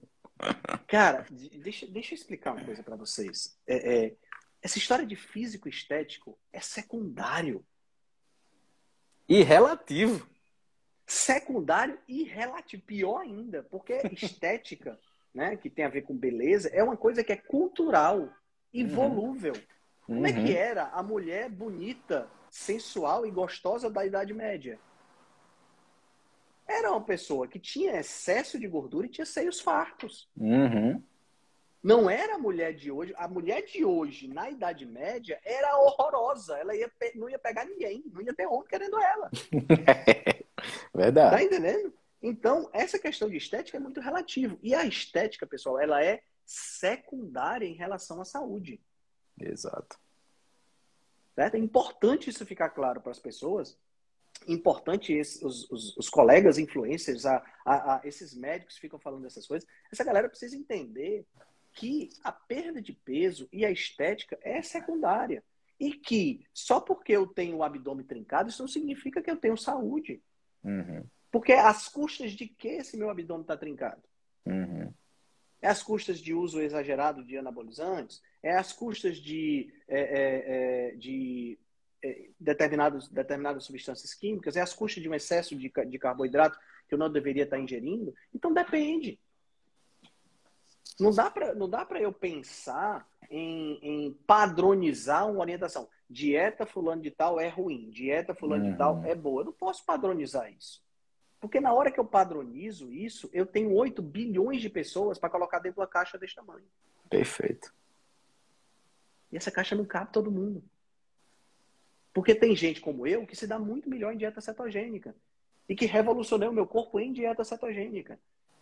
Cara, de- deixa, deixa eu explicar uma coisa para vocês. É, é, essa história de físico estético é secundário. E relativo. Secundário e relativo. Pior ainda, porque (laughs) estética, né, que tem a ver com beleza, é uma coisa que é cultural e uhum. volúvel. Como uhum. é que uhum. era a mulher bonita, sensual e gostosa da Idade Média? Era uma pessoa que tinha excesso de gordura e tinha seios fartos. Uhum. Não era a mulher de hoje. A mulher de hoje, na Idade Média, era horrorosa. Ela ia, não ia pegar ninguém. Não ia ter homem querendo ela. (laughs) Verdade. Tá entendendo? Então, essa questão de estética é muito relativa. E a estética, pessoal, ela é secundária em relação à saúde. Exato. Certo? É importante isso ficar claro para as pessoas. Importante esse, os, os, os, colegas influencers, a, a, a, esses médicos que ficam falando dessas coisas. Essa galera precisa entender que a perda de peso e a estética é secundária. E que só porque eu tenho o abdômen trincado, isso não significa que eu tenho saúde. Uhum. Porque às custas de que esse meu abdômen está trincado? Uhum. É às custas de uso exagerado de anabolizantes? É às custas de, é, é, é, de é, determinados, determinadas substâncias químicas? É às custas de um excesso de, de carboidrato que eu não deveria estar ingerindo? Então depende. Não dá para não dá para eu pensar em, em, padronizar uma orientação. Dieta fulano de tal é ruim, dieta fulano uhum. de tal é boa. Eu não posso padronizar isso. Porque na hora que eu padronizo isso, eu tenho 8 bilhões de pessoas para colocar dentro de uma caixa desse tamanho. Perfeito. E essa caixa não cabe todo mundo. Porque tem gente como eu que se dá muito melhor em dieta cetogênica. E que revolucionou o meu corpo em dieta cetogênica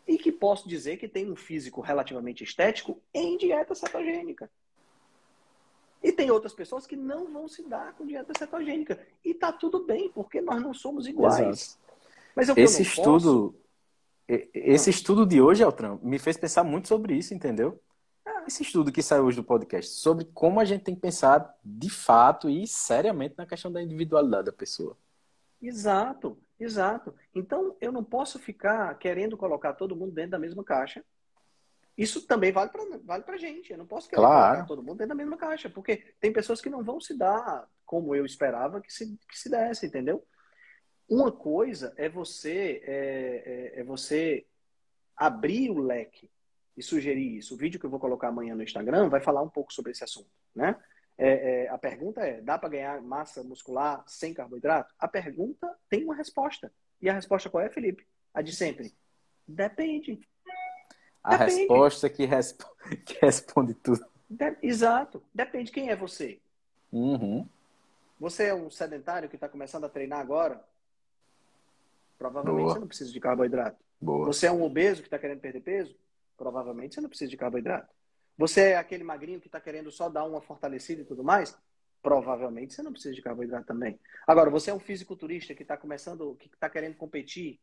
e que posso dizer que tem um físico relativamente estético em dieta cetogênica. E tem outras pessoas que não vão se dar com dieta cetogênica. E tá tudo bem, porque nós não somos iguais. Exato. Mas esse estudo, posso... esse estudo de hoje, Altran, me fez pensar muito sobre isso, entendeu? Ah. Esse estudo que saiu hoje do podcast, sobre como a gente tem que pensar de fato e seriamente na questão da individualidade da pessoa. Exato. Exato. Então, eu não posso ficar querendo colocar todo mundo dentro da mesma caixa. Isso também vale para vale a gente. Eu não posso querer claro. todo mundo dentro da mesma caixa, porque tem pessoas que não vão se dar como eu esperava que se, que se desse, entendeu? Uma coisa é você é, é, é você abrir o leque e sugerir isso. O vídeo que eu vou colocar amanhã no Instagram vai falar um pouco sobre esse assunto, né? É, é, a pergunta é: dá para ganhar massa muscular sem carboidrato? A pergunta tem uma resposta. E a resposta qual é, Felipe? A de sempre: depende. A depende. resposta que, resp (laughs) que responde tudo. De exato. Depende quem é você. Uhum. Você é um sedentário que está começando a treinar agora? Provavelmente Boa. você não precisa de carboidrato. Boa. Você é um obeso que está querendo perder peso? Provavelmente você não precisa de carboidrato. Você é aquele magrinho que está querendo só dar uma fortalecida e tudo mais? Provavelmente você não precisa de carboidrato também. Agora, você é um fisiculturista que está começando, que está querendo competir,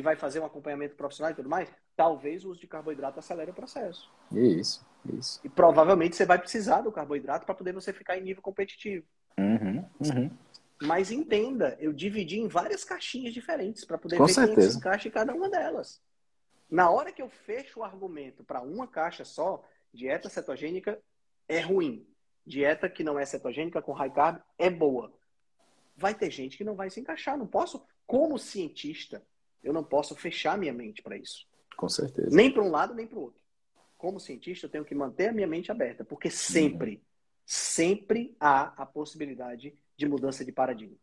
que vai fazer um acompanhamento profissional e tudo mais? Talvez o uso de carboidrato acelere o processo. Isso, isso. E provavelmente você vai precisar do carboidrato para poder você ficar em nível competitivo. Uhum, uhum. Mas entenda, eu dividi em várias caixinhas diferentes para poder Com ver certeza. quem se encaixa em cada uma delas. Na hora que eu fecho o argumento para uma caixa só, dieta cetogênica é ruim. Dieta que não é cetogênica com high carb é boa. Vai ter gente que não vai se encaixar. Não posso, como cientista, eu não posso fechar minha mente para isso. Com certeza. Nem para um lado, nem para o outro. Como cientista, eu tenho que manter a minha mente aberta, porque sempre, uhum. sempre há a possibilidade de mudança de paradigma.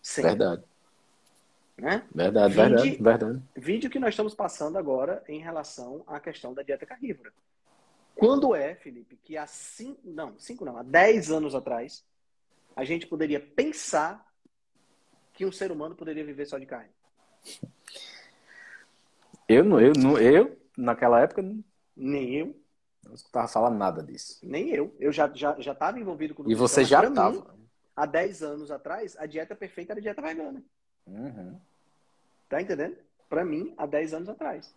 Sempre. Verdade. Né? Verdade, vide, verdade, verdade. Vídeo que nós estamos passando agora em relação à questão da dieta carnívora. Quando é, Felipe, que há cinco, não, cinco não, há dez anos atrás, a gente poderia pensar que um ser humano poderia viver só de carne? Eu não, eu não, eu naquela época nem eu não escutava falar nada disso. Nem eu. Eu já já já estava envolvido com E você já estava. Há 10 anos atrás, a dieta perfeita era a dieta vegana. Uhum. Tá entendendo? Para mim, há 10 anos atrás.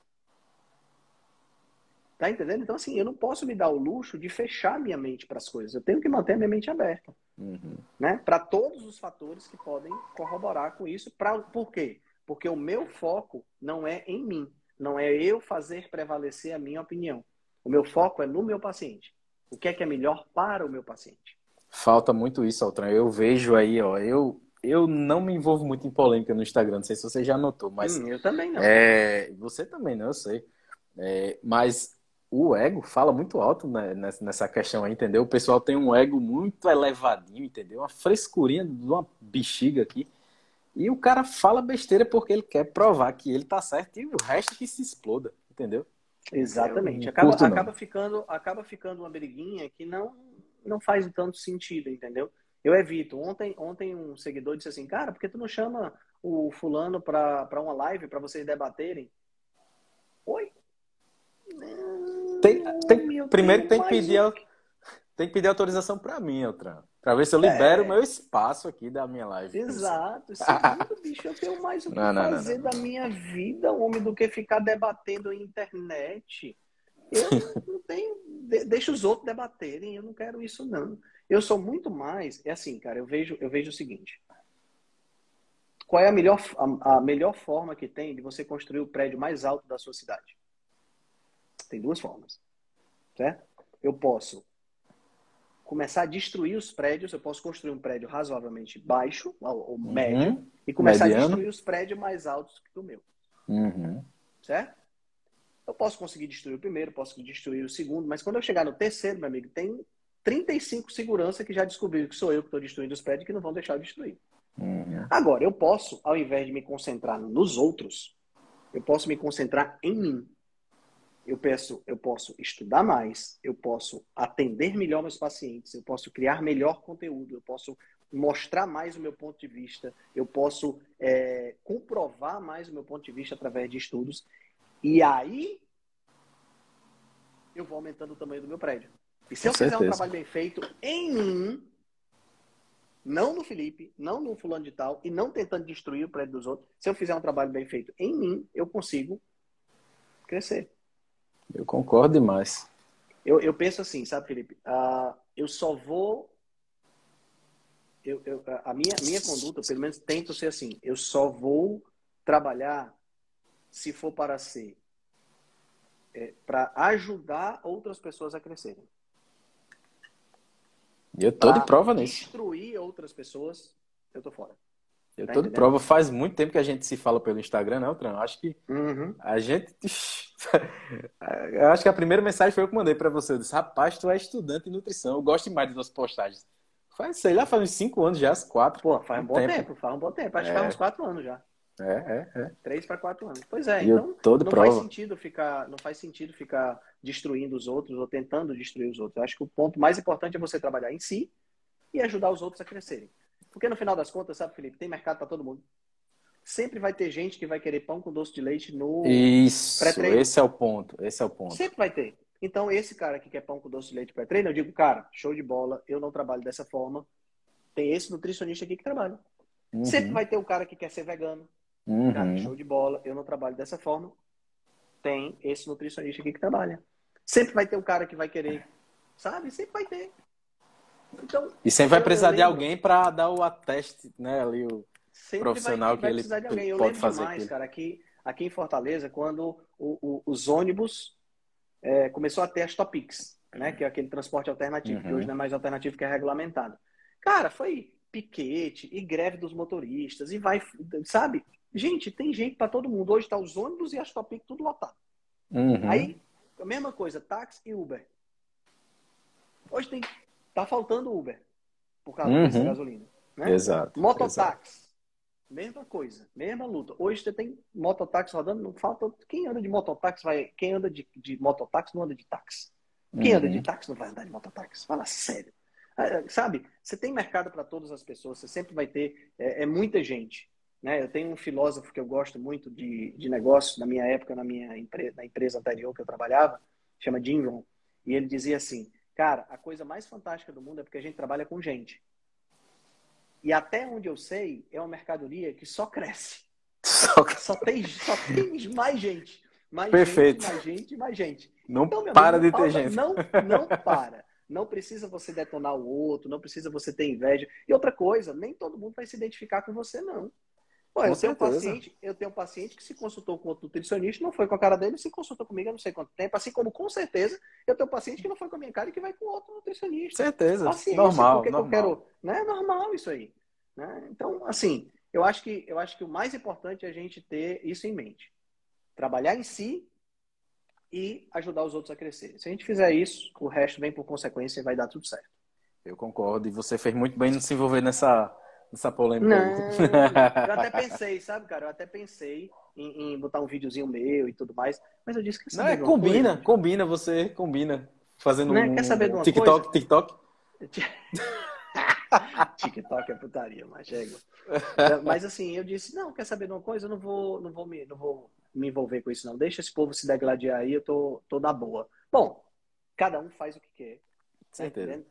Tá entendendo? Então, assim, eu não posso me dar o luxo de fechar minha mente para as coisas. Eu tenho que manter a minha mente aberta. Uhum. Né? Para todos os fatores que podem corroborar com isso. Pra, por quê? Porque o meu foco não é em mim. Não é eu fazer prevalecer a minha opinião. O meu foco é no meu paciente. O que é que é melhor para o meu paciente? Falta muito isso, Altran. Eu vejo aí, ó, eu, eu não me envolvo muito em polêmica no Instagram, não sei se você já notou, mas. Hum, eu também não. É, você também não, eu sei. É, mas o ego fala muito alto né, nessa questão aí, entendeu? O pessoal tem um ego muito elevadinho, entendeu? Uma frescurinha de uma bexiga aqui. E o cara fala besteira porque ele quer provar que ele tá certo e o resto que se exploda, entendeu? Exatamente. Acaba, acaba, ficando, acaba ficando uma briguinha que não, não faz tanto sentido, entendeu? Eu evito. Ontem, ontem um seguidor disse assim, cara, por que tu não chama o fulano para uma live para vocês debaterem? Oi? Tem, tem, primeiro tem que pedir, tem que pedir autorização para mim, Eltran. Para ver se eu libero o é. meu espaço aqui da minha live. Exato. (laughs) Segundo, bicho, eu tenho mais o que não, não, fazer não, da minha vida, homem, do que ficar debatendo em internet. Eu (laughs) não tenho. Deixa os outros debaterem, eu não quero isso, não. Eu sou muito mais. É assim, cara, eu vejo, eu vejo o seguinte. Qual é a melhor, a, a melhor forma que tem de você construir o prédio mais alto da sua cidade? Tem duas formas. Certo? Eu posso começar a destruir os prédios. Eu posso construir um prédio razoavelmente baixo ou, uhum. médio e começar Mediano. a destruir os prédios mais altos que o meu. Uhum. Certo? Eu posso conseguir destruir o primeiro, posso destruir o segundo, mas quando eu chegar no terceiro, meu amigo, tem 35 segurança que já descobriram que sou eu que estou destruindo os prédios que não vão deixar eu destruir. Uhum. Agora, eu posso, ao invés de me concentrar nos outros, eu posso me concentrar em mim eu peço, eu posso estudar mais, eu posso atender melhor meus pacientes, eu posso criar melhor conteúdo, eu posso mostrar mais o meu ponto de vista, eu posso é, comprovar mais o meu ponto de vista através de estudos. E aí eu vou aumentando o tamanho do meu prédio. E se Com eu certeza. fizer um trabalho bem feito em mim, não no Felipe, não no fulano de tal, e não tentando destruir o prédio dos outros, se eu fizer um trabalho bem feito em mim, eu consigo crescer. Eu concordo demais. Eu, eu penso assim, sabe, Felipe? Uh, eu só vou. Eu, eu, a minha, minha conduta, pelo menos, tento ser assim. Eu só vou trabalhar se for para ser. É, para ajudar outras pessoas a crescerem. E eu tô pra de prova nisso. Destruir outras pessoas, eu tô fora. Eu tá tô entendendo? de prova. Faz muito tempo que a gente se fala pelo Instagram, né, Tran? Acho que uhum. a gente. eu acho que a primeira mensagem foi eu que mandei para você. Eu disse, rapaz, tu é estudante de nutrição. Eu gosto demais das suas postagens. Faz, sei lá, faz uns cinco anos já, quatro. Pô, faz um bom tempo. tempo. faz um bom tempo. Acho é. que faz uns quatro anos já. É, é, é. Três para quatro anos. Pois é, e então não prova. faz sentido ficar, não faz sentido ficar destruindo os outros ou tentando destruir os outros. Eu acho que o ponto mais importante é você trabalhar em si e ajudar os outros a crescerem. Porque no final das contas, sabe, Felipe, tem mercado para todo mundo. Sempre vai ter gente que vai querer pão com doce de leite no Isso, esse é o ponto, esse é o ponto. Sempre vai ter. Então, esse cara que quer pão com doce de leite pré-treino, eu digo, cara, show de bola, eu não trabalho dessa forma. Tem esse nutricionista aqui que trabalha. Uhum. Sempre vai ter o cara que quer ser vegano. Uhum. Cara, show de bola, eu não trabalho dessa forma. Tem esse nutricionista aqui que trabalha. Sempre vai ter o cara que vai querer, sabe? Sempre vai ter. Então, e sempre vai precisar de alguém para dar o ateste, né? Ali o profissional vai, vai que ele pode eu fazer. Demais, cara, aqui, aqui em Fortaleza, quando o, o, os ônibus é, começou a ter as topics, né? Que é aquele transporte alternativo, uhum. que hoje não é mais alternativo, que é regulamentado. Cara, foi piquete e greve dos motoristas e vai, sabe? Gente, tem gente para todo mundo. Hoje tá os ônibus e as topics tudo lotado. Uhum. Aí, a mesma coisa, táxi e Uber. Hoje tem Tá faltando Uber por causa uhum. dessa gasolina. Né? Exato. Mototáxi. Mesma coisa, mesma luta. Hoje você tem mototáxi rodando, não falta. Quem anda de mototáxi vai. Quem anda de, de mototáxi não anda de táxi. Quem uhum. anda de uhum. táxi não vai andar de mototáxi. Fala sério. Ah, sabe, você tem mercado para todas as pessoas, você sempre vai ter. É, é, muita gente. Né? Eu tenho um filósofo que eu gosto muito de, de negócio, na minha época, na minha empresa, na empresa anterior que eu trabalhava, chama Jim Rohn. E ele dizia assim: Cara, a coisa mais fantástica do mundo é porque a gente trabalha com gente. E até onde eu sei, é uma mercadoria que só cresce. Só, só, tem, só tem mais gente. Mais Perfeito. gente, mais gente, mais gente. Não então, para amigo, de ter gente. Não, não para. Não precisa você detonar o outro, não precisa você ter inveja. E outra coisa, nem todo mundo vai se identificar com você, não. Pô, eu, tenho um paciente, eu tenho um paciente que se consultou com outro nutricionista, não foi com a cara dele, se consultou comigo há não sei quanto tempo. Assim como, com certeza, eu tenho um paciente que não foi com a minha cara e que vai com outro nutricionista. Certeza. Paciência, normal. Porque normal. eu quero. Né? É normal isso aí. Né? Então, assim, eu acho, que, eu acho que o mais importante é a gente ter isso em mente. Trabalhar em si e ajudar os outros a crescer. Se a gente fizer isso, o resto vem por consequência e vai dar tudo certo. Eu concordo. E você fez muito bem em se envolver nessa, nessa polêmica. Não, eu até (laughs) pensei, sabe, cara? Eu até pensei em, em, botar um videozinho meu e tudo mais, mas eu disse que Não, é, combina, coisa? combina, você combina. Fazendo né? um Quer saber de uma TikTok, coisa? TikTok. (laughs) TikTok é putaria, mas chega. Mas assim, eu disse, não, quer saber de uma coisa? Eu não vou, não vou me, não vou me envolver com isso, não. Deixa esse povo se degladiar aí, eu tô, tô na boa. Bom, cada um faz o que quer. Tá Certeza.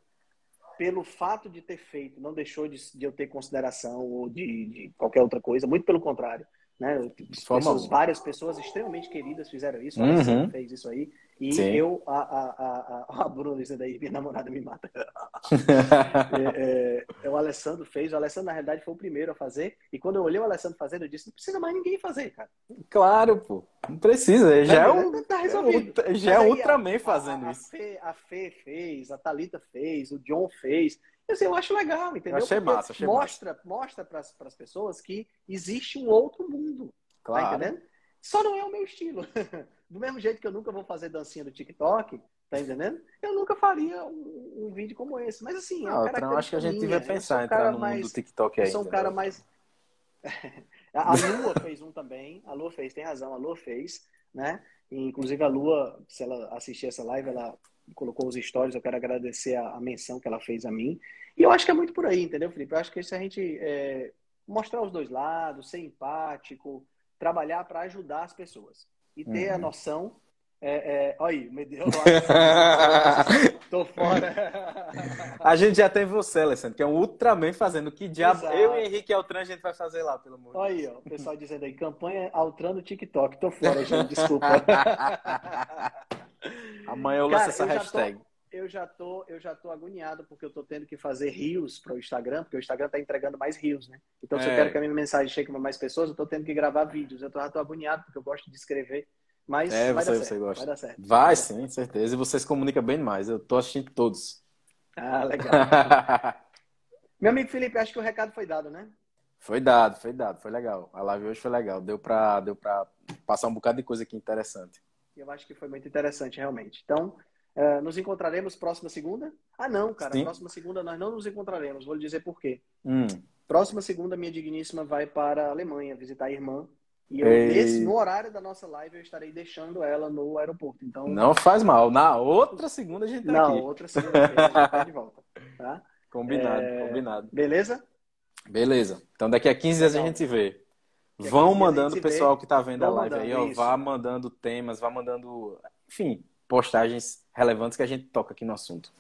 Pelo fato de ter feito, não deixou de, de eu ter consideração ou de, de, qualquer outra coisa, muito pelo contrário. Né? Pessoas, várias pessoas extremamente queridas fizeram isso, uhum. fez isso aí. E Sim. eu, a, a, a, a (laughs) Bruna dizendo aí, minha namorada me mata. (laughs) é, é, o Alessandro fez, o Alessandro na realidade foi o primeiro a fazer. E quando eu olhei o Alessandro fazendo, eu disse: não precisa mais ninguém fazer, cara. Claro, pô. Não precisa. Já é, um, tá resolvido. Já é Ultraman fazendo a, isso. A Fê, a Fê fez, a Thalita fez, o John fez. Assim, eu acho legal, entendeu? Eu achei massa, achei mostra, massa. Mostra para as pessoas que existe um outro mundo. Tá Claro. Tá entendendo? Só não é o meu estilo. (laughs) Do mesmo jeito que eu nunca vou fazer dancinha do TikTok, tá entendendo? Eu nunca faria um, um vídeo como esse. Mas assim, não, é eu acho que a gente devia pensar em entrar no mais, mundo do TikTok aí. Eu sou um cara mais. (laughs) a Lua fez um também. A Lua fez, tem razão, a Lua fez, né? E, inclusive a Lua, se ela assistir essa live, ela colocou os stories, eu quero agradecer a, a, menção que ela fez a mim. E eu acho que é muito por aí, entendeu, Felipe? Eu acho que se a gente é, mostrar os dois lados, ser empático, trabalhar para ajudar as pessoas e ter uhum. a noção. É, é, olha aí, me deu. (laughs) Tô fora. (laughs) a gente já tem você, Alessandro, que é um Ultraman fazendo que diabo. Exato. Eu e Henrique Altran a gente vai fazer lá, pelo amor Olha aí, ó, o pessoal dizendo aí, campanha Altran no TikTok. Tô fora, gente, desculpa. (laughs) Amanhã eu lanço essa hashtag. Tô, eu já tô, eu já tô agoniado porque eu tô tendo que fazer rios para o Instagram, porque o Instagram tá entregando mais rios, né? Então, se é. eu quero que a minha mensagem chegue para mais pessoas, eu tô tendo que gravar vídeos. Eu tô, já tô agoniado porque eu gosto de escrever. Mas é, vai você, dar você certo, gosta. vai dar certo. Vai, vai sim, certeza. E você se comunica bem demais. Eu tô assistindo todos. Ah, legal. (laughs) Meu amigo Felipe, acho que o recado foi dado, né? Foi dado, foi dado, foi legal. A live hoje foi legal. Deu para deu pra passar um bocado de coisa aqui interessante. Eu acho que foi muito interessante, realmente. Então, uh, nos encontraremos próxima segunda? Ah, não, cara. Sim. Próxima segunda nós não nos encontraremos. Vou lhe dizer por quê. Hum. Próxima segunda, minha digníssima vai para a Alemanha visitar a irmã. E eu, nesse, no horário da nossa live, eu estarei deixando ela no aeroporto. Então, Não faz mal. Na outra segunda a gente tá na aqui. outra segunda-feira a gente tá de volta. Tá? (laughs) Combinado, É, combinado. Beleza? Beleza. Então daqui a 15 dias a gente se vê. Daqui a Vão 15 dias a mandando o pessoal vê. que tá vendo a Vão live aí, ó, isso. vá mandando temas, vá mandando, enfim, postagens relevantes que a gente toca aqui no assunto.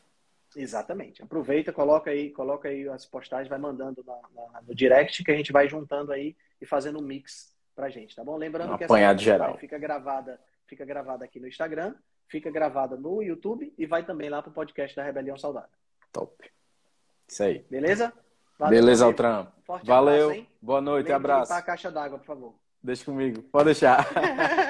Exatamente. Aproveita, coloca aí, coloca aí as postagens, vai mandando na- na- no direct que a gente vai juntando aí e fazendo um mix pra gente, tá bom? Lembrando Um que essa geral. fica gravada, fica gravada aqui no Instagram, fica gravada no YouTube e vai também lá pro podcast da Rebelião Saudável. Top. Isso aí. Beleza? Beleza, meu amigo. Altran. Valeu. abraço? Boa noite, Lembre de abraço. a caixa d'água, por favor. Deixa comigo. Pode deixar. (laughs)